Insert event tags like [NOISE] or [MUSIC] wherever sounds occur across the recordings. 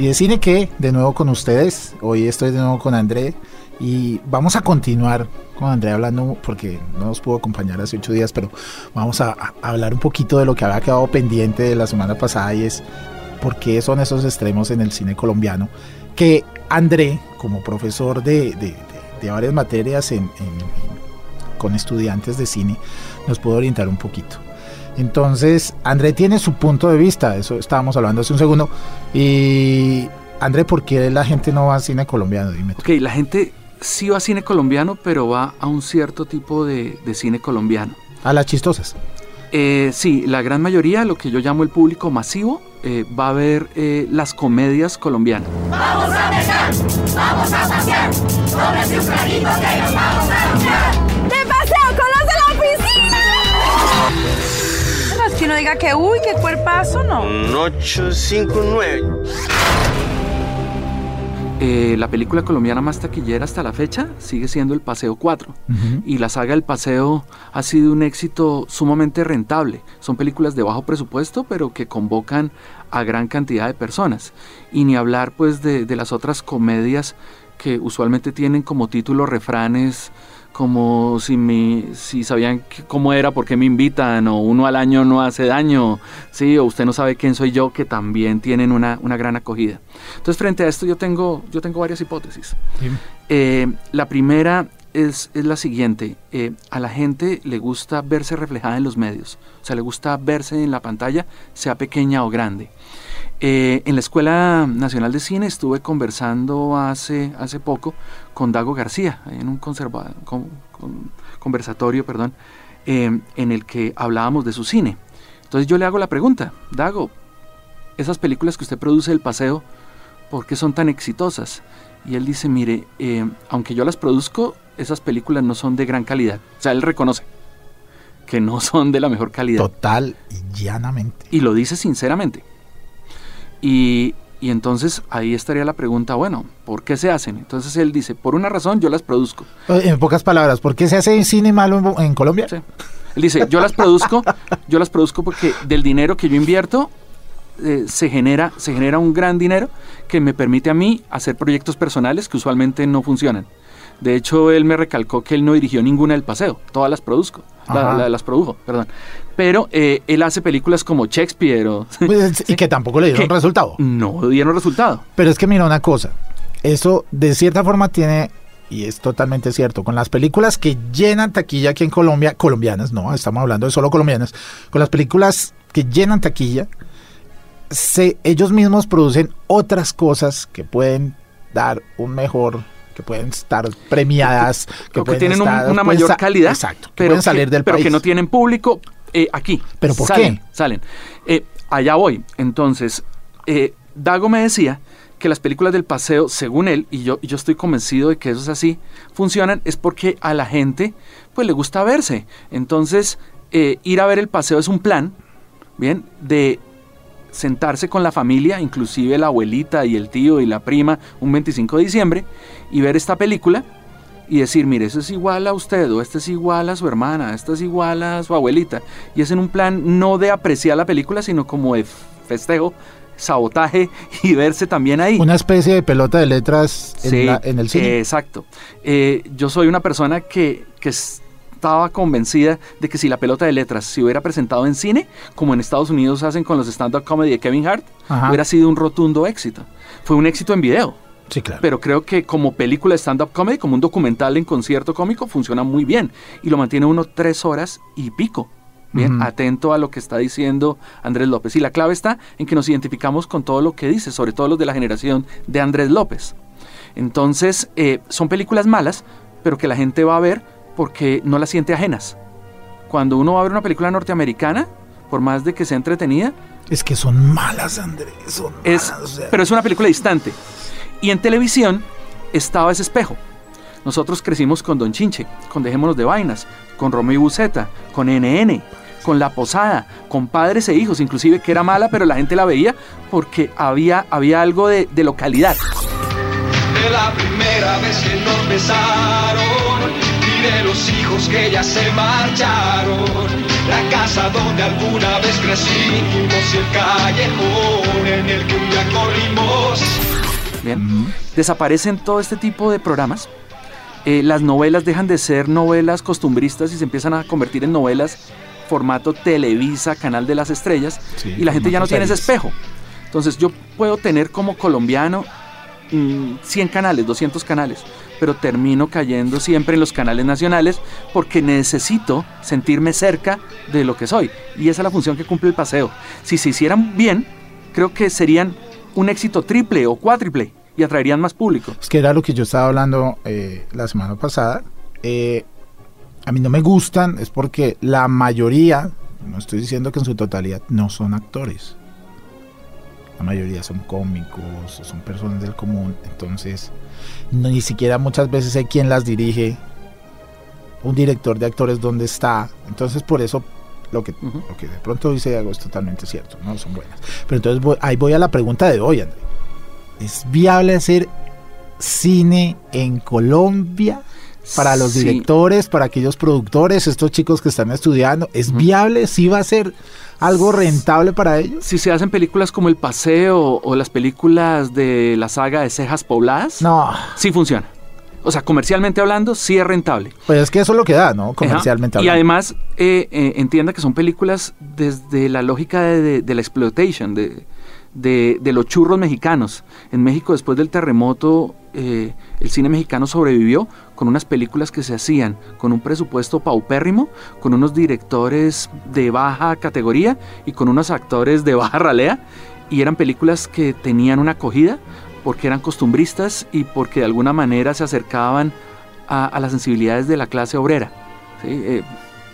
Y de cine que, de nuevo con ustedes, hoy estoy de nuevo con André y vamos a continuar con André hablando, porque no nos pudo acompañar hace ocho días, pero vamos a, hablar un poquito de lo que había quedado pendiente de la semana pasada y es por qué son esos extremos en el cine colombiano, que André, como profesor de, de, varias materias con estudiantes de cine, nos puede orientar un poquito. Entonces, André tiene su punto de vista, eso estábamos hablando hace un segundo. Y, André, ¿por qué la gente no va a cine colombiano? Dime. Ok, la gente sí va a cine colombiano, pero va a un cierto tipo de, de cine colombiano. A las chistosas. Eh, sí, la gran mayoría, lo que yo llamo el público masivo, eh, va a ver eh, las comedias colombianas. Vamos a dejar, vamos a pasear, sobre que nos vamos uno diga que, uy, qué cuerpazo, no. Un 859. Eh, la película colombiana más taquillera hasta la fecha sigue siendo El Paseo 4 Ujú. y la saga El Paseo ha sido un éxito sumamente rentable. Son películas de bajo presupuesto pero que convocan a gran cantidad de personas. Y ni hablar pues de, de las otras comedias que usualmente tienen como título refranes como si, me, si sabían que- cómo era, por qué me invitan, o uno al año no hace daño, ¿sí? o usted no sabe quién soy yo, que también tienen una, una gran acogida. Entonces, frente a esto, yo tengo, yo tengo varias hipótesis. Eh, la primera es, es la siguiente. eh, a la gente le gusta verse reflejada en los medios. O sea, le gusta verse en la pantalla, sea pequeña o grande. Eh, en la Escuela Nacional de Cine estuve conversando hace, hace poco con Dago García, en un conserva- con- con- conversatorio perdón, eh, en el que hablábamos de su cine. Entonces yo le hago la pregunta, Dago, esas películas que usted produce del paseo, ¿por qué son tan exitosas? Y él dice, mire, eh, aunque yo las produzco, esas películas no son de gran calidad. O sea, él reconoce que no son de la mejor calidad. Total y llanamente. Y lo dice sinceramente. Y, y entonces ahí estaría la pregunta, bueno, ¿por qué se hacen? Entonces él dice, por una razón yo las produzco. En pocas palabras, ¿por qué se hace cine malo en, en Colombia? Sí. Él dice, yo las produzco, yo las produzco porque del dinero que yo invierto eh, se, genera, se genera un gran dinero que me permite a mí hacer proyectos personales que usualmente no funcionan. De hecho, él me recalcó que él no dirigió ninguna del paseo, todas las produzco, la- Ajá. la- las produjo, perdón. Pero eh, él hace películas como Shakespeare o... [LAUGHS] Pues, Y que tampoco le dieron resultado. no dieron resultado. Pero es que mira una cosa, eso de cierta forma tiene, y es totalmente cierto, con las películas que llenan taquilla aquí en Colombia, colombianas, no, estamos hablando de solo colombianas, con las películas que llenan taquilla, se, ellos mismos producen otras cosas que pueden dar un mejor, que pueden estar premiadas, que, que tienen un- una mayor calidad, exacto, que pero pueden salir que, del pero país. que no tienen público eh, aquí. ¿Pero por salen, qué? Salen. Eh, allá voy. Entonces, eh, Dago me decía que las películas del paseo, según él, y yo, yo estoy convencido de que eso es así, funcionan, es porque a la gente pues le gusta verse. Entonces, eh, ir a ver el paseo es un plan, ¿bien? De sentarse con la familia, inclusive la abuelita y el tío y la prima, un 25 de diciembre, y ver esta película y decir, mire, eso es igual a usted, o este es igual a su hermana, esto es igual a su abuelita. Y es en un plan no de apreciar la película, sino como de festejo, sabotaje [LAUGHS] y verse también ahí. Una especie de pelota de letras en, Sí, la- en el cine. Exacto. Eh, yo soy una persona que, que estaba convencida de que si la pelota de letras se hubiera presentado en cine, como en Estados Unidos hacen con los stand-up comedy de Kevin Hart, Ajá. hubiera sido un rotundo éxito. Fue un éxito en video. Sí, claro. Pero creo que como película de stand-up comedy, como un documental en concierto cómico, funciona muy bien. Y lo mantiene uno tres horas y pico. Bien, atento a lo que está diciendo Andrés López. Y la clave está en que nos identificamos con todo lo que dice, sobre todo los de la generación de Andrés López. Entonces, eh, son películas malas, pero que la gente va a ver porque no las siente ajenas. Cuando uno va a ver una película norteamericana, por más de que sea entretenida, Es que son malas, Andrés. Son es, malas, o sea. pero es una película distante. Y en televisión estaba ese espejo. Nosotros crecimos con Don Chinche, con Dejémonos de Vainas, con Romeo y Buceta, con NN, con La Posada, con Padres e Hijos, inclusive que era mala, pero la gente la veía porque había, había algo de, de localidad. de la primera vez que nos besaron y de los hijos que ya se marcharon. La casa donde alguna vez crecimos y el callejón en el que un día corrimos. Bien. Desaparecen todo este tipo de programas. Eh, las novelas dejan de ser novelas costumbristas y se empiezan a convertir en novelas formato Televisa, Canal de las Estrellas, Sí, y la gente ya no tiene ese espejo. Entonces yo puedo tener como colombiano 100 canales, 200 canales, pero termino cayendo siempre en los canales nacionales porque necesito sentirme cerca de lo que soy. Y esa es la función que cumple el paseo. Si se hicieran bien, creo que serían un éxito triple o cuádruple y atraerían más público. Es que era lo que yo estaba hablando eh, la semana pasada. Eh, a mí no me gustan, es porque la mayoría, no estoy diciendo que en su totalidad, no son actores. La mayoría son cómicos, son personas del común. Entonces, no- ni siquiera muchas veces sé quién las dirige. Un director de actores, dónde está. Entonces, por eso lo que, lo que de pronto dice Diego es totalmente cierto. No son buenas. Pero entonces voy- ahí voy a la pregunta de hoy, André. ¿Es viable hacer cine en Colombia? Para los Sí. directores, para aquellos productores, estos chicos que están estudiando, ¿es viable? ¿Sí va a ser algo rentable para ellos? Si se hacen películas como El Paseo o las películas de la saga de Cejas Pobladas, No, sí funciona. O sea, comercialmente hablando, sí es rentable. pues es que eso es lo que da, ¿no? Comercialmente Ajá. Y hablando. además, eh, eh, entienda que son películas desde la lógica de, de- de la exploitation, de- de los churros mexicanos. En México, después del terremoto, eh, el cine mexicano sobrevivió con unas películas que se hacían con un presupuesto paupérrimo, con unos directores de baja categoría y con unos actores de baja ralea. Y eran películas que tenían una acogida porque eran costumbristas y porque de alguna manera se acercaban a, las sensibilidades de la clase obrera. ¿sí? Eh,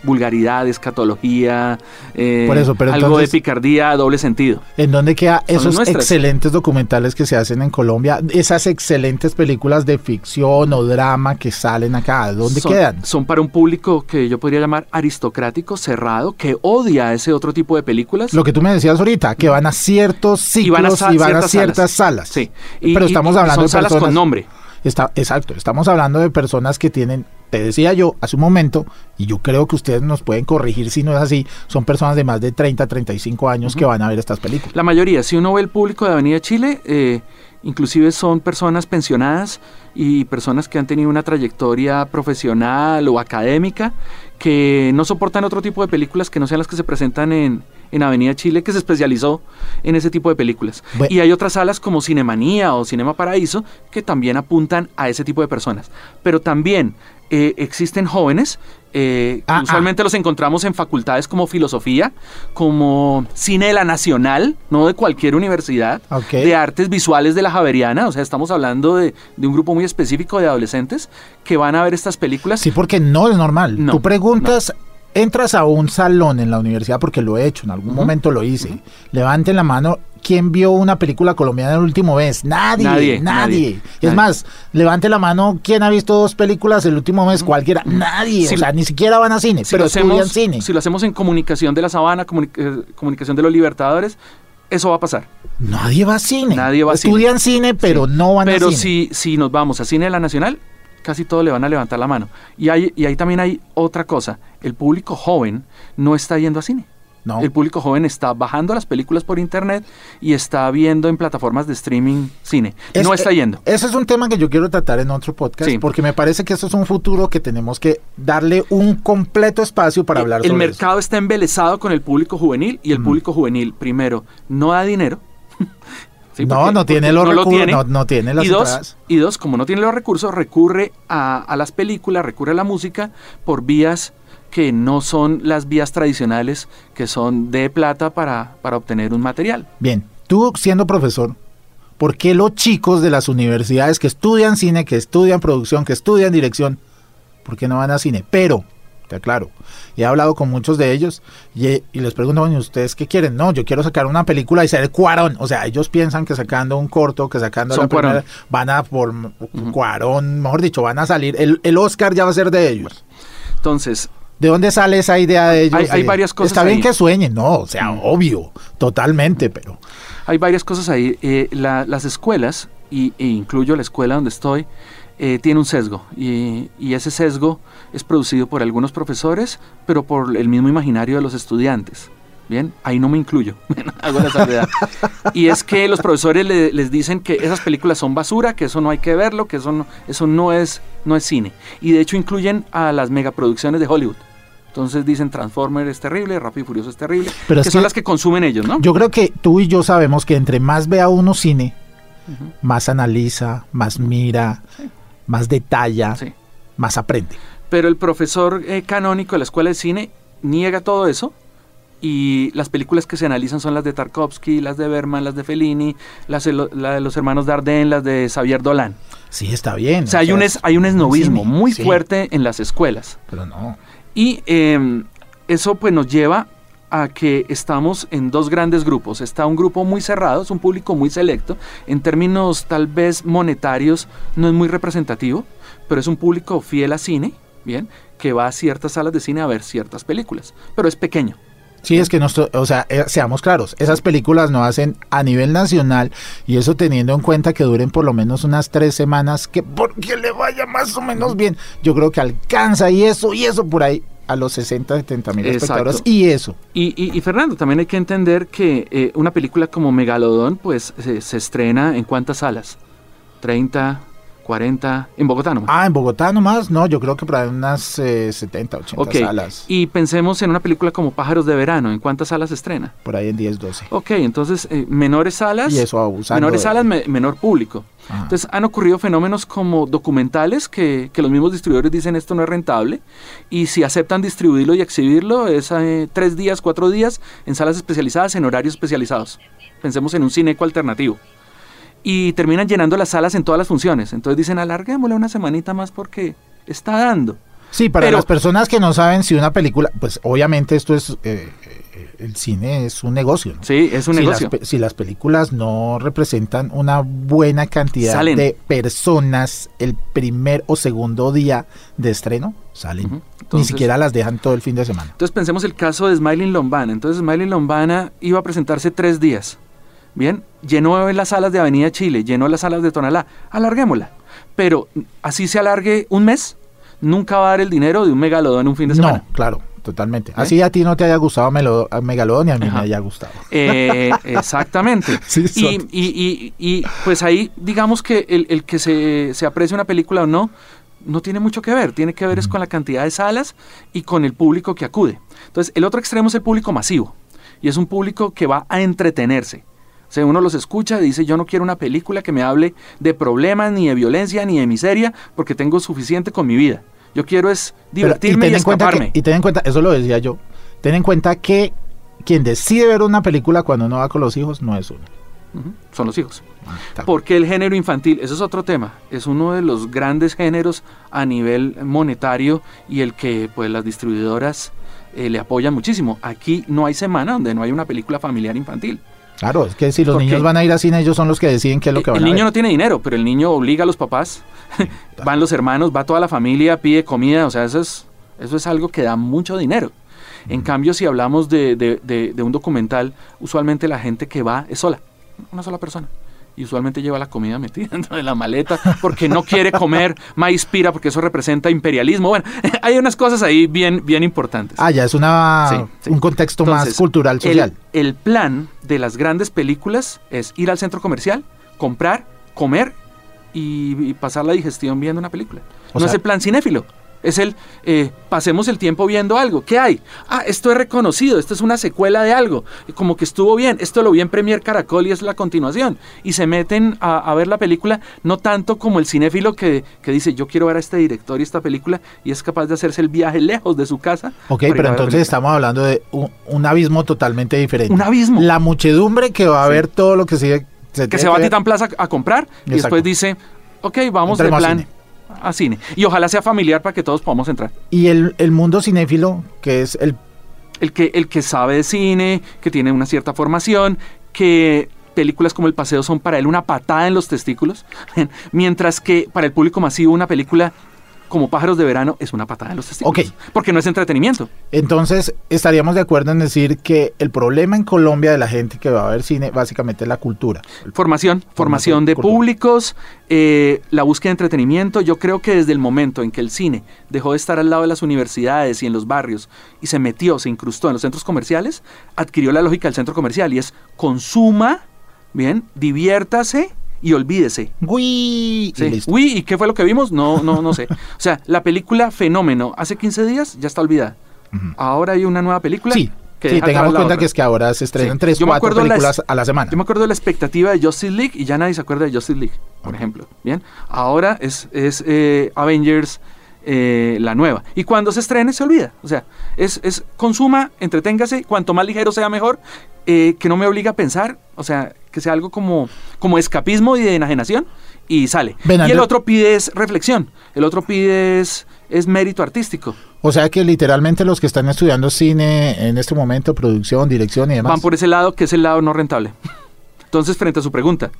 vulgaridad, escatología, eh, Por eso, pero algo entonces- de picardía, doble sentido. ¿En dónde quedan Son esos excelentes documentales que se hacen en Colombia? Esas excelentes películas de ficción o drama que salen acá, ¿dónde son, quedan? Son para un público que yo podría llamar aristocrático, cerrado, que odia ese otro tipo de películas. Lo que tú me decías ahorita, que van a ciertos ciclos y van a, ciertas, salas. Sí. Pero estamos hablando son de salas personas- con nombre. Está, exacto, estamos hablando de personas que tienen, te decía yo hace un momento, y yo creo que ustedes nos pueden corregir si no es así, son personas de más de 30, 35 años que van a ver estas películas. La mayoría, si uno ve el público de Avenida Chile, eh, inclusive son personas pensionadas y personas que han tenido una trayectoria profesional o académica que no soportan otro tipo de películas que no sean las que se presentan en, en Avenida Chile, que se especializó en ese tipo de películas. Y hay otras salas como Cinemanía o Cinema Paraíso que también apuntan a ese tipo de personas. Pero también eh, existen jóvenes, eh, Ah, ah. usualmente los encontramos en facultades como filosofía, como cine de la nacional, no de cualquier universidad, de artes visuales de la Javeriana, o sea, estamos hablando de, de un grupo muy específico de adolescentes que van a ver estas películas. Sí, porque no es normal. No, Tú preguntas, entras a un salón en la universidad, porque lo he hecho, en algún momento lo hice. Levanten la mano. ¿Quién vio una película colombiana el último mes? Nadie, nadie. Nadie, nadie, Es nadie. más, levante la mano. ¿Quién ha visto dos películas el último mes? Cualquiera. Nadie. Si- o sea, ni siquiera van a cine, si pero lo hacemos, cine. si lo hacemos en comunicación de la sabana, comuni- eh, comunicación de los libertadores, eso va a pasar. Nadie va a cine. Nadie va a cine. Estudian cine, pero Sí. no van Pero a cine. si, si nos vamos a cine de la nacional, casi todos le van a levantar la mano. Y, hay, y ahí también hay otra cosa. El público joven no está yendo a cine. No. El público joven está bajando las películas por internet y está viendo en plataformas de streaming cine. Es- no está yendo. Ese es un tema que yo quiero tratar en otro podcast, Sí. porque me parece que esto es un futuro que tenemos que darle un completo espacio para hablar el sobre mercado está embelesado con el público juvenil y el público juvenil, primero, no da dinero. [LAUGHS] ¿sí? No, no tiene los no recursos, tiene. no, no tiene las y dos, entradas. y dos, como no tiene los recursos, recurre a, a las películas, recurre a la música por vías que no son las vías tradicionales, que son de plata para, para obtener un material. Bien, tú siendo profesor, ¿por qué los chicos de las universidades que estudian cine, que estudian producción, que estudian dirección, ¿por qué no van a cine? Pero, te aclaro, y he hablado con muchos de ellos y, y les pregunto, bueno, ¿ustedes qué quieren? No, yo quiero sacar una película y ser Cuarón. O sea, ellos piensan que sacando un corto, que sacando Son la primera, Cuarón. van a por Cuarón, mejor dicho, van a salir, el, el Oscar ya va a ser de ellos. Entonces, ¿De dónde sale esa idea de ellos? Hay- varias cosas Está bien ahí. que sueñen, no, o sea, obvio, totalmente, pero... Hay varias cosas ahí. Eh, la- las escuelas, y, e incluyo la escuela donde estoy, eh, tiene un sesgo. Y, y ese sesgo es producido por algunos profesores, pero por el mismo imaginario de los estudiantes. Bien, ahí no me incluyo, [LAUGHS] hago la salvedad. Y es que los profesores le- les dicen que esas películas son basura, que eso no hay que verlo, que eso no, eso no es, no es cine. Y de hecho incluyen a las megaproducciones de Hollywood. Entonces dicen Transformer es terrible, Rápido y Furioso es terrible, Pero que es son que- las que consumen ellos, ¿no? Yo creo que tú y yo sabemos que entre más vea uno cine, más analiza, más mira, más detalla, Sí. más aprende. Pero el profesor eh, canónico de la escuela de cine niega todo eso y las películas que se analizan son las de Tarkovsky, las de Berman, las de Fellini, las la de los hermanos Dardenne, las de Xavier Dolan. Sí, está bien. O sea, hay un, es- hay un esnovismo muy sí. fuerte en las escuelas. Pero no. Y eh, eso pues nos lleva a que estamos en dos grandes grupos. Está un grupo muy cerrado, es un público muy selecto. En términos tal vez monetarios no es muy representativo, pero es un público fiel a cine, ¿bien? Que va a ciertas salas de cine a ver ciertas películas, pero es pequeño. Sí, es que nosotros, o sea, eh, seamos claros, esas películas no hacen a nivel nacional y eso teniendo en cuenta que duren por lo menos unas tres semanas, que porque le vaya más o menos bien, yo creo que alcanza y eso y eso por ahí a los 60, 70 mil espectadores y eso. Y, y- y, Fernando, también hay que entender que eh, una película como Megalodón, pues se, se estrena en cuántas salas? 30, 40, en Bogotá nomás. Ah, en Bogotá nomás, no, yo creo que para unas eh, 70, 80 Ok, salas, y pensemos en una película como Pájaros de Verano, ¿en cuántas salas se estrena? por ahí en 10, 12. Ok, entonces eh, menores salas, Y eso abusando menores de- salas, me- menor público. Ajá. Entonces han ocurrido fenómenos como documentales que, que los mismos distribuidores dicen esto no es rentable y si aceptan distribuirlo y exhibirlo es eh, tres días, cuatro días en salas especializadas, en horarios especializados. Pensemos en un cineco alternativo. Y terminan llenando las salas en todas las funciones. Entonces dicen alarguémosle una semanita más porque está dando. Sí, para Pero- las personas que no saben si una película, pues obviamente esto es, eh, eh, el cine es un negocio. ¿no? Sí, es un si negocio. Las, si las películas no representan una buena cantidad Salen. de personas el primer o segundo día de estreno, salen. Ni Entonces- siquiera las dejan todo el fin de semana. Entonces pensemos el caso de Smiling Lombana. Entonces Smiling Lombana iba a presentarse tres días. Bien, llenó las salas de Avenida Chile, llenó las salas de Tonalá. Alarguémosla. Pero así se alargue un mes, nunca va a dar el dinero de un megalodón en un fin de semana. No, claro, totalmente. Así a ti no te haya gustado Melo- Megalodon y a mí Ajá. me haya gustado. Eh, [LAUGHS] exactamente. Sí, y, y- y- y, pues ahí digamos que el, el que se, se aprecie una película o no, no tiene mucho que ver. Tiene que ver es con la cantidad de salas y con el público que acude. Entonces, el otro extremo es el público masivo. Y es un público que va a entretenerse. Sea, uno los escucha y dice, yo no quiero una película que me hable de problemas, ni de violencia, ni de miseria, porque tengo suficiente con mi vida. Yo quiero es Pero- divertirme y, ten escaparme. que- y ten en cuenta, eso lo decía yo, ten en cuenta que quien decide ver una película cuando uno va con los hijos no es uno. Son los hijos. Tal- Porque el género infantil, eso es otro tema, es uno de los grandes géneros a nivel monetario y el que pues las distribuidoras eh, le apoyan muchísimo. Aquí no hay semana donde no hay una película familiar infantil. Claro, es que si los Porque- niños van a ir a cine, ellos son los que deciden qué es lo que el van a niño ver. no tiene dinero, pero el niño obliga a los papás, [LAUGHS] van los hermanos, va toda la familia, pide comida, o sea, eso es, eso es algo que da mucho dinero. En cambio, si hablamos de, de- de- de un documental, usualmente la gente que va es sola, una sola persona. Y usualmente lleva la comida metida [LAUGHS] dentro de la maleta porque no quiere comer maíz pira porque eso representa imperialismo. Bueno, [LAUGHS] hay unas cosas ahí bien, bien importantes. Ah, ya es una, Sí, sí. un contexto más cultural, el- social. El, plan de las grandes películas es ir al centro comercial, comprar, comer y, y pasar la digestión viendo una película. O no sea- es el plan cinéfilo. Es el, eh, pasemos el tiempo viendo algo. ¿Qué hay? Ah, esto es reconocido, esto es una secuela de algo. Como que estuvo bien, esto lo vi en Premier Caracol y es la continuación. Y se meten a, a ver la película, no tanto como el cinéfilo que, que dice, yo quiero ver a este director y esta película, y es capaz de hacerse el viaje [LAUGHS] lejos de su casa. Ok, pero entonces estamos hablando de un, un abismo totalmente diferente. Un abismo. La muchedumbre que va a ver todo lo que se, que se va a. Titán Plaza a comprar y después dice, ok, vamos Entremos de plan. A cine. Y ojalá sea familiar para que todos podamos entrar. Y el, el mundo cinéfilo, que es el El que, el que sabe de cine, que tiene una cierta formación, que películas como El Paseo son para él una patada en los testículos, [LAUGHS] mientras que para el público masivo una película como Pájaros de Verano es una patada en los testículos. Ok. Porque no es entretenimiento. Entonces, estaríamos de acuerdo en decir que el problema en Colombia de la gente que va a ver cine básicamente es la cultura. Formación, formación de públicos, eh, la búsqueda de entretenimiento. Yo creo que desde el momento en que el cine dejó de estar al lado de las universidades y en los barrios y se metió, se incrustó en los centros comerciales, adquirió la lógica del centro comercial y es consuma, bien, diviértase y olvídese. Y Sí. Uy, ¿y qué fue lo que vimos? No, no, no sé. O sea, la película Fenómeno hace 15 días ya está olvidada. Ahora hay una nueva película. Sí, que sí tengamos cuenta otra. que es que ahora se estrenan Sí. tres, Yo cuatro la- películas a la semana. Yo me acuerdo de la expectativa de Justice League y ya nadie se acuerda de Justice League, por ejemplo. Bien, ahora es, es eh, Avengers eh, la nueva. Y cuando se estrene se olvida. O sea, es, es consuma, entreténgase, cuanto más ligero sea mejor, eh, que no me obliga a pensar, o sea, que sea algo como, como escapismo y de enajenación y sale. Y el otro pide es reflexión, el otro pide es, es mérito artístico. O sea que literalmente los que están estudiando cine en este momento, producción, dirección y demás. van por ese lado que es el lado no rentable. Entonces, frente a su pregunta,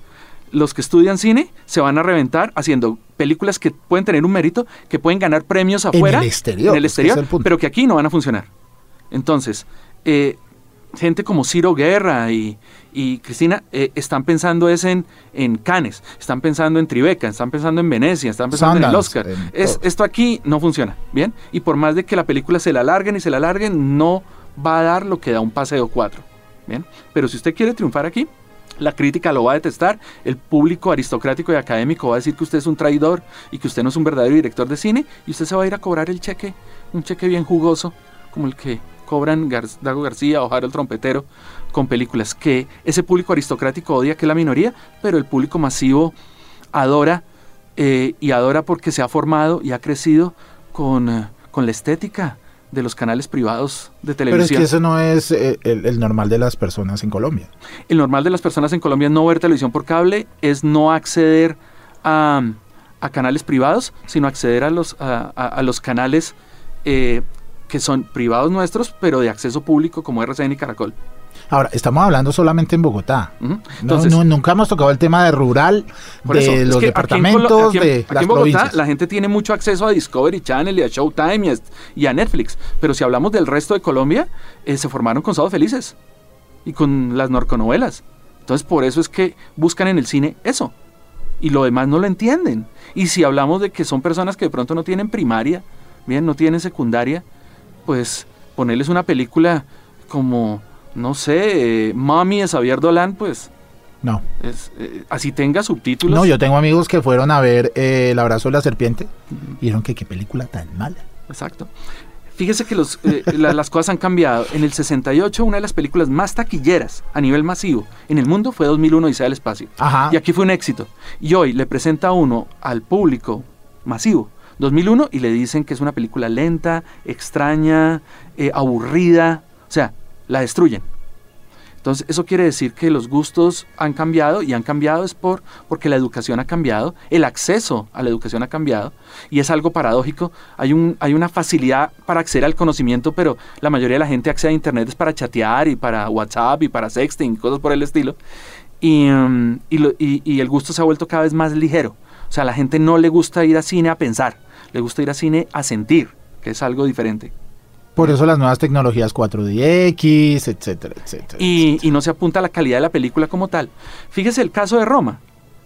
los que estudian cine se van a reventar haciendo películas que pueden tener un mérito, que pueden ganar premios afuera, el exterior, en el es que ese es exterior, el punto. pero que aquí no van a funcionar. Entonces, eh, gente como Ciro Guerra y, y Cristina eh, están pensando es en, en Cannes, están pensando en Tribeca, están pensando en Venecia, están pensando en el Oscar. en Es- todo. esto aquí no funciona, ¿bien? Y por más de que la película se la alarguen y se la alarguen, no va a dar lo que da un paseo 4, ¿bien? Pero si usted quiere triunfar aquí, la crítica lo va a detestar, el público aristocrático y académico va a decir que usted es un traidor y que usted no es un verdadero director de cine y usted se va a ir a cobrar el cheque, un cheque bien jugoso, como el que cobran Gar- Dago García o Harold Trompetero con películas que ese público aristocrático odia que es la minoría, pero el público masivo adora eh, y adora porque se ha formado y ha crecido con, eh, con la estética de los canales privados de Pero es televisión. que eso no es eh, el, el normal de las personas en Colombia. El normal de las personas en Colombia es no ver televisión por cable, es no acceder a, a canales privados, sino acceder a los, a, a- a los canales eh, que son privados nuestros, pero de acceso público como RCN y Caracol. Ahora, estamos hablando solamente en Bogotá. Entonces, no, nunca hemos tocado el tema de rural, de eso, los que aquí en Colo- departamentos, aquí en- de aquí las en Bogotá provincias. la gente tiene mucho acceso a Discovery Channel y a Showtime y a, y a Netflix. Pero si hablamos del resto de Colombia, eh, se formaron con Sábado Felices y con las narconovelas. Entonces por eso es que buscan en el cine eso. Y lo demás no lo entienden. Y si hablamos de que son personas que de pronto no tienen primaria, bien, no tienen secundaria, pues ponerles una película como, no sé, eh, Mami de Xavier Dolan, pues No, es, eh, así tenga subtítulos. no, yo tengo amigos que fueron a ver eh, El abrazo de la serpiente y dijeron que qué película tan mala. Exacto. Fíjese que los, eh, [LAUGHS] la- las cosas han cambiado. En el 68, una de las películas más taquilleras a nivel masivo en el mundo fue 2001 Odisea del Espacio. Ajá. Y aquí fue un éxito. Y hoy le presenta uno al público masivo 2001 y le dicen que es una película lenta, extraña, eh, aburrida. O sea, la destruyen. Entonces, eso quiere decir que los gustos han cambiado y han cambiado es por porque la educación ha cambiado, el acceso a la educación ha cambiado y es algo paradójico. Hay, un, hay una facilidad para acceder al conocimiento, pero la mayoría de la gente accede a Internet es para chatear y para WhatsApp y para sexting y cosas por el estilo. Y, mm, el gusto se ha vuelto cada vez más ligero. O sea, la gente no le gusta ir a cine a pensar, le gusta ir a cine a sentir, que es algo diferente. Por eso las nuevas tecnologías 4DX, etcétera, etcétera. y, y no se apunta a la calidad de la película como tal. Fíjese el caso de Roma.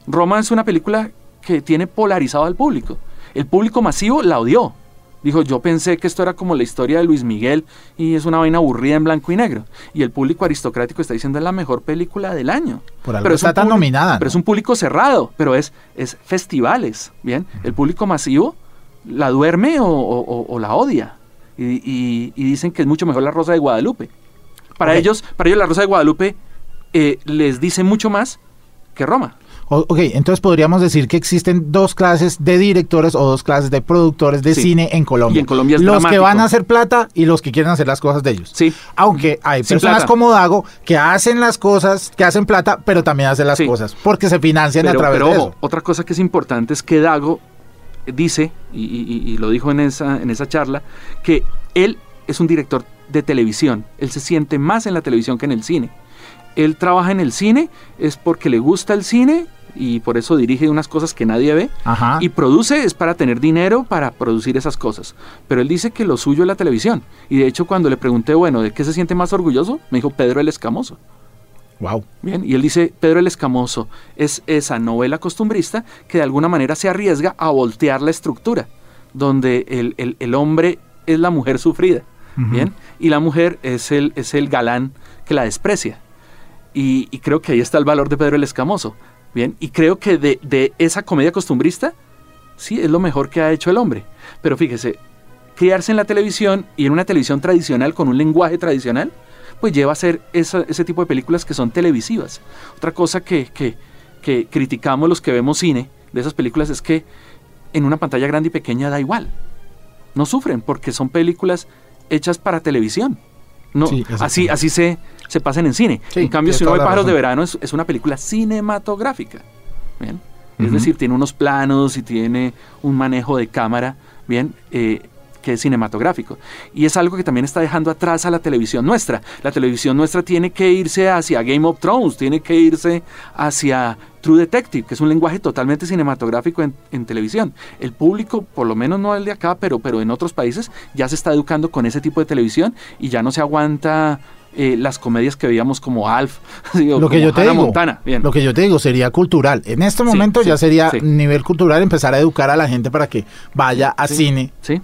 Roma es una película que tiene polarizado al público. El público masivo la odió. Dijo, yo pensé que esto era como la historia de Luis Miguel y es una vaina aburrida en blanco y negro. Y el público aristocrático está diciendo es la mejor película del año. Por algo es está tan nominada, Pero es un público cerrado, pero es, es festivales, ¿bien? El público masivo la duerme o, o- o- o la odia. Y, y- y dicen que es mucho mejor la Rosa de Guadalupe. Para ellos, para ellos la Rosa de Guadalupe eh, les dice mucho más que Roma. Ok, entonces podríamos decir que existen dos clases de directores o dos clases de productores de Sí. cine en Colombia. Y en Colombia es los que van a hacer plata y los que quieren hacer las cosas de ellos. Sí. Aunque hay Sin personas plata. como Dago que hacen las cosas, que hacen plata, pero también hacen las Sí. cosas porque se financian Pero, a través pero de eso. otra cosa que es importante es que Dago dice, y, y- y lo dijo en esa, en esa charla, que él es un director de televisión. Él se siente más en la televisión que en el cine. Él trabaja en el cine, es porque le gusta el cine y por eso dirige unas cosas que nadie ve. Ajá. Y produce es para tener dinero para producir esas cosas. Pero él dice que lo suyo es la televisión. Y de hecho cuando le pregunté, bueno, ¿de qué se siente más orgulloso? Me dijo Pedro el Escamoso. Wow. Bien, y él dice, Pedro el Escamoso es esa novela costumbrista que de alguna manera se arriesga a voltear la estructura, donde el, el- el hombre es la mujer sufrida, bien, y la mujer es el, es el galán que la desprecia. Y, y creo que ahí está el valor de Pedro el Escamoso, bien, y creo que de, de esa comedia costumbrista, sí, es lo mejor que ha hecho el hombre. Pero fíjese, criarse en la televisión y en una televisión tradicional con un lenguaje tradicional, pues lleva a hacer esa- ese tipo de películas que son televisivas. Otra cosa que, que- que criticamos los que vemos cine de esas películas es que en una pantalla grande y pequeña da igual. No sufren porque son películas hechas para televisión. No, Sí, así, así se, se pasan en cine. Sí, en cambio, si uno ve Pájaros de. Verano, es, es una película cinematográfica. ¿bien? Es decir, tiene unos planos y tiene un manejo de cámara, bien, eh, que es cinematográfico. Y es algo que también está dejando atrás a la televisión nuestra. La televisión nuestra tiene que irse hacia Game of Thrones, tiene que irse hacia True Detective, que es un lenguaje totalmente cinematográfico en, en televisión. El público, por lo menos no el de acá, pero, pero en otros países, ya se está educando con ese tipo de televisión y ya no se aguanta eh, las comedias que veíamos como Alf, [LAUGHS] sí, Lo que como yo te Hannah digo, Montana. Bien. lo que yo te digo sería cultural. En este momento sí, ya sería nivel cultural empezar a educar a la gente para que vaya a cine. ¿Sí?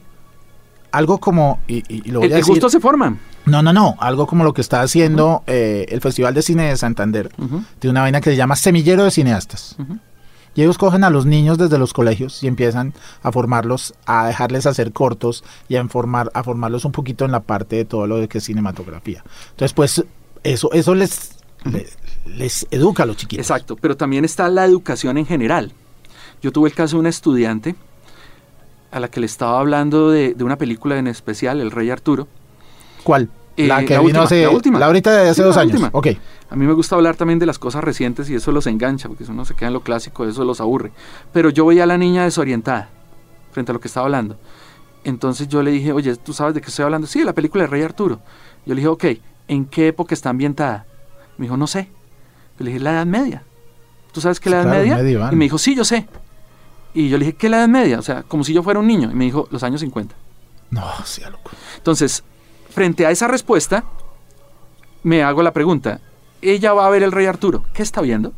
Algo como, y, y- lo voy El, a el decir, gusto se forma. no, no, no, algo como lo que está haciendo eh, el Festival de Cine de Santander. Ujú. Tiene una vaina que se llama Semillero de Cineastas. Y ellos cogen a los niños desde los colegios y empiezan a formarlos, a dejarles hacer cortos y a, informar, a formarlos un poquito en la parte de todo lo de que es cinematografía. Entonces, pues, eso, eso les, le- les, educa a los chiquitos. Exacto, pero también está la educación en general. Yo tuve el caso de una estudiante a la que le estaba hablando de, de una película en especial, El Rey Arturo. ¿Cuál? Eh, la que la vino última, hace. la última. ahorita de hace Sí, dos la años. última. Ok. A mí me gusta hablar también de las cosas recientes y eso los engancha, porque si uno se queda en lo clásico, eso los aburre. Pero yo veía a la niña desorientada frente a lo que estaba hablando. Entonces yo le dije, oye, ¿tú sabes de qué estoy hablando? Sí, de la película de Rey Arturo. Yo le dije, ok, ¿en qué época está ambientada? Me dijo, no sé. Yo le dije, la Edad Media. ¿Tú sabes qué es la Edad claro, Media? medieval. Y me dijo, sí, yo sé. Y yo le dije, ¿qué es la Edad Media? O sea, como si yo fuera un niño. Y me dijo, los años 50. No, sí, loco. Entonces, frente a esa respuesta, me hago la pregunta, ella va a ver el Rey Arturo, ¿qué está viendo?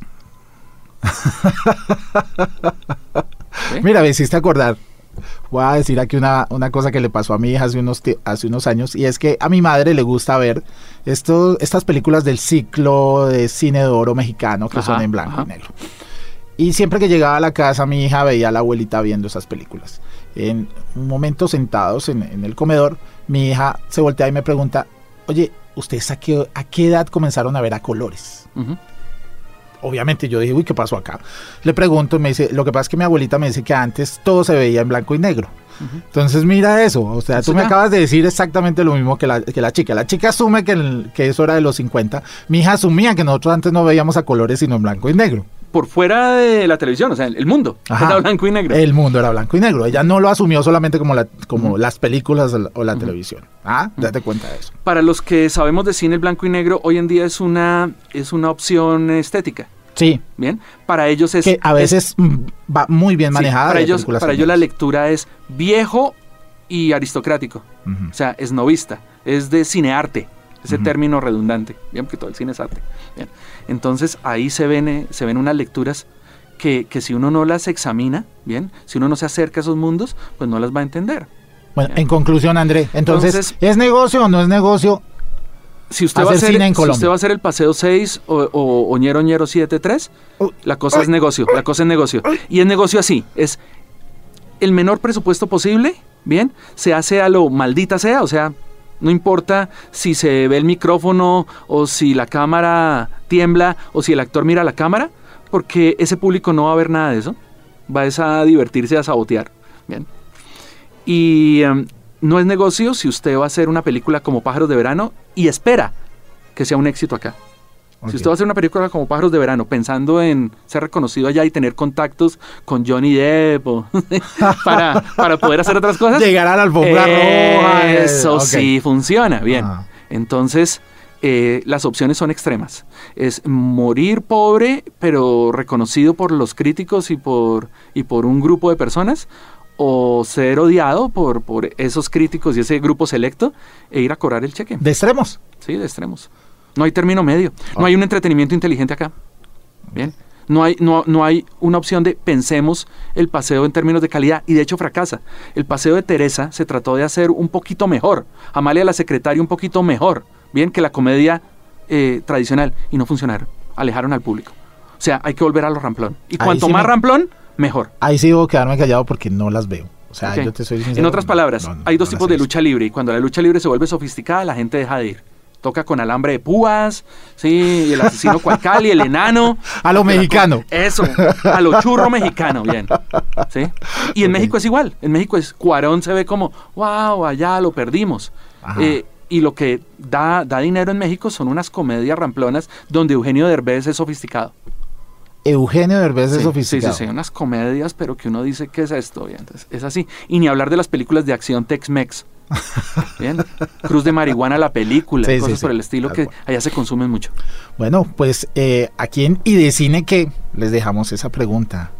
¿Eh? [LAUGHS] Mira, me hiciste acordar. Voy a decir aquí una, una cosa que le pasó a mi hija hace unos, hace unos años y es que a mi madre le gusta ver esto, estas películas del ciclo de cine de oro mexicano que Ajá, son en blanco ajá. y negro. Y siempre que llegaba a la casa mi hija veía a la abuelita viendo esas películas. En un momento sentados en, en el comedor, mi hija se voltea y me pregunta, oye, ¿ustedes a qué, a qué edad comenzaron a ver a colores? Obviamente yo dije, uy, ¿qué pasó acá? Le pregunto y me dice, lo que pasa es que mi abuelita me dice que antes todo se veía en blanco y negro. Entonces mira eso, o sea, tú me acabas de decir exactamente lo mismo que la, que la chica. La chica asume que, el- que eso era de los 50. Mi hija asumía que nosotros antes no veíamos a colores sino en blanco y negro. Por fuera de la televisión, o sea, el, mundo, Ajá. era blanco y negro. El mundo era blanco y negro. Ella no lo asumió solamente como, la, como las películas o la- televisión. Ah, date cuenta de eso. Para los que sabemos de cine, el blanco y negro hoy en día es una, es una opción estética, Sí, ¿bien? Para ellos es... que a es- veces va muy bien sí, manejada. para ellos, para ellos la lectura es viejo y aristocrático. O sea, es novista, es de cinearte, ese término redundante, bien, porque todo el cine es arte. Bien. Entonces ahí se ven, eh, se ven unas lecturas que, que si uno no las examina, bien, si uno no se acerca a esos mundos, pues no las va a entender. Bueno, en conclusión, André, entonces, Entonces- ¿es negocio o no es negocio? Si usted, va a Hacer cine en si usted va a hacer el Paseo 6 o, o Oñero Oñero 73, Oh, la cosa es negocio, la cosa es negocio. Y es negocio así, es el menor presupuesto posible, bien, se hace a lo maldita sea, o sea, no importa si se ve el micrófono o si la cámara tiembla o si el actor mira la cámara, porque ese público no va a ver nada de eso. Va a divertirse a sabotear. Bien. Y em, no es negocio si usted va a hacer una película como Pájaros de Verano y espera que sea un éxito acá. Si usted va a hacer una película como Pájaros de Verano pensando en ser reconocido allá y tener contactos con Johnny Depp [LAUGHS] para, para, poder hacer otras cosas. Llegar a la alfombra roja. Eso sí funciona, bien. Entonces, eh, las opciones son extremas. Es morir pobre, pero reconocido por los críticos y por, y por un grupo de personas, o ser odiado por, por esos críticos y ese grupo selecto e ir a cobrar el cheque. ¿De extremos? Sí, de extremos. No hay término medio. No hay un entretenimiento inteligente acá. Bien. No hay, no, no hay una opción de pensemos el paseo en términos de calidad y de hecho fracasa. El paseo de Teresa se trató de hacer un poquito mejor. Amalia la secretaria un poquito mejor. Bien, que la comedia eh, tradicional y no funcionaron. Alejaron al público. O sea, hay que volver a lo ramplón. Y cuanto más ramplón, mejor. Ahí sí debo quedarme callado porque no las veo. O sea, yo te soy En otras palabras, hay dos tipos de lucha libre y cuando la lucha libre se vuelve sofisticada, la gente deja de ir. Toca con alambre de púas, sí, el asesino Cuacali, el enano. [LAUGHS] A lo mexicano. Eso, a lo churro mexicano, bien. ¿sí? Y en México es igual. En México es Cuarón se ve como, wow, allá lo perdimos. Eh, y lo que da, da dinero en México son unas comedias ramplonas donde Eugenio Derbez es sofisticado. Eugenio Derbez es sofisticado. Sí, sí, sí, unas comedias, pero que uno dice, ¿qué es esto? Entonces, es así. Y ni hablar de las películas de acción Tex-Mex. [LAUGHS] Bien, Cruz de Marihuana, la película, cosas por el estilo que allá se consumen mucho. Bueno, pues eh, aquí en Y de Cine que les dejamos esa pregunta.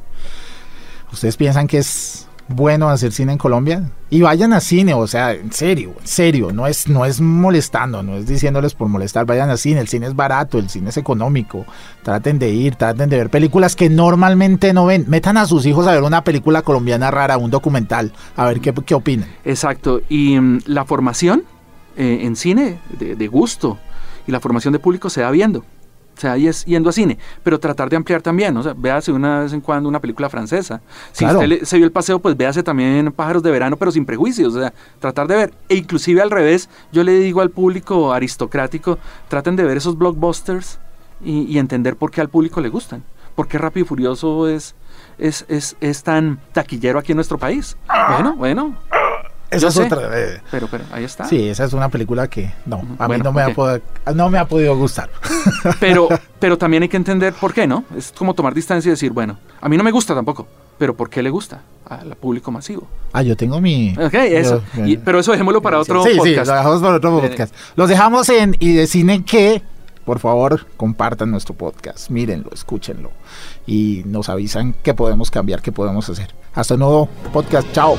¿Ustedes piensan que es bueno hacer cine en Colombia y vayan a cine, o sea, en serio, en serio, no es, no es molestando, no es diciéndoles por molestar, vayan a cine, el cine es barato, el cine es económico, traten de ir, traten de ver películas que normalmente no ven, metan a sus hijos a ver una película colombiana rara, un documental, a ver qué, qué opinan. Exacto, y mm, la formación eh, en cine de, de gusto y la formación de público se va viendo. O sea, ahí es yendo a cine, pero tratar de ampliar también, o sea, véase una vez en cuando una película francesa. Si usted se vio el paseo, pues véase también Pájaros de Verano, pero sin prejuicios, o sea, tratar de ver. E inclusive al revés, yo le digo al público aristocrático, traten de ver esos blockbusters y, entender por qué al público le gustan. Por qué Rápido y Furioso es, es, es, es tan taquillero aquí en nuestro país. Bueno, bueno, esa es otra. Eh, pero, pero ahí está. Sí, esa es una película que no, a mí no me, ha no me ha podido gustar. [LAUGHS] Pero, pero también hay que entender por qué, ¿no? Es como tomar distancia y decir, bueno, a mí no me gusta tampoco, pero ¿por qué le gusta al público masivo? Ah, yo tengo mi. Ok, eso. pero eso dejémoslo para otro podcast. Sí, lo dejamos para otro podcast. Los dejamos en y deciden que, por favor, compartan nuestro podcast, mírenlo, escúchenlo y nos avisan qué podemos cambiar, qué podemos hacer. Hasta un nuevo podcast. Chao.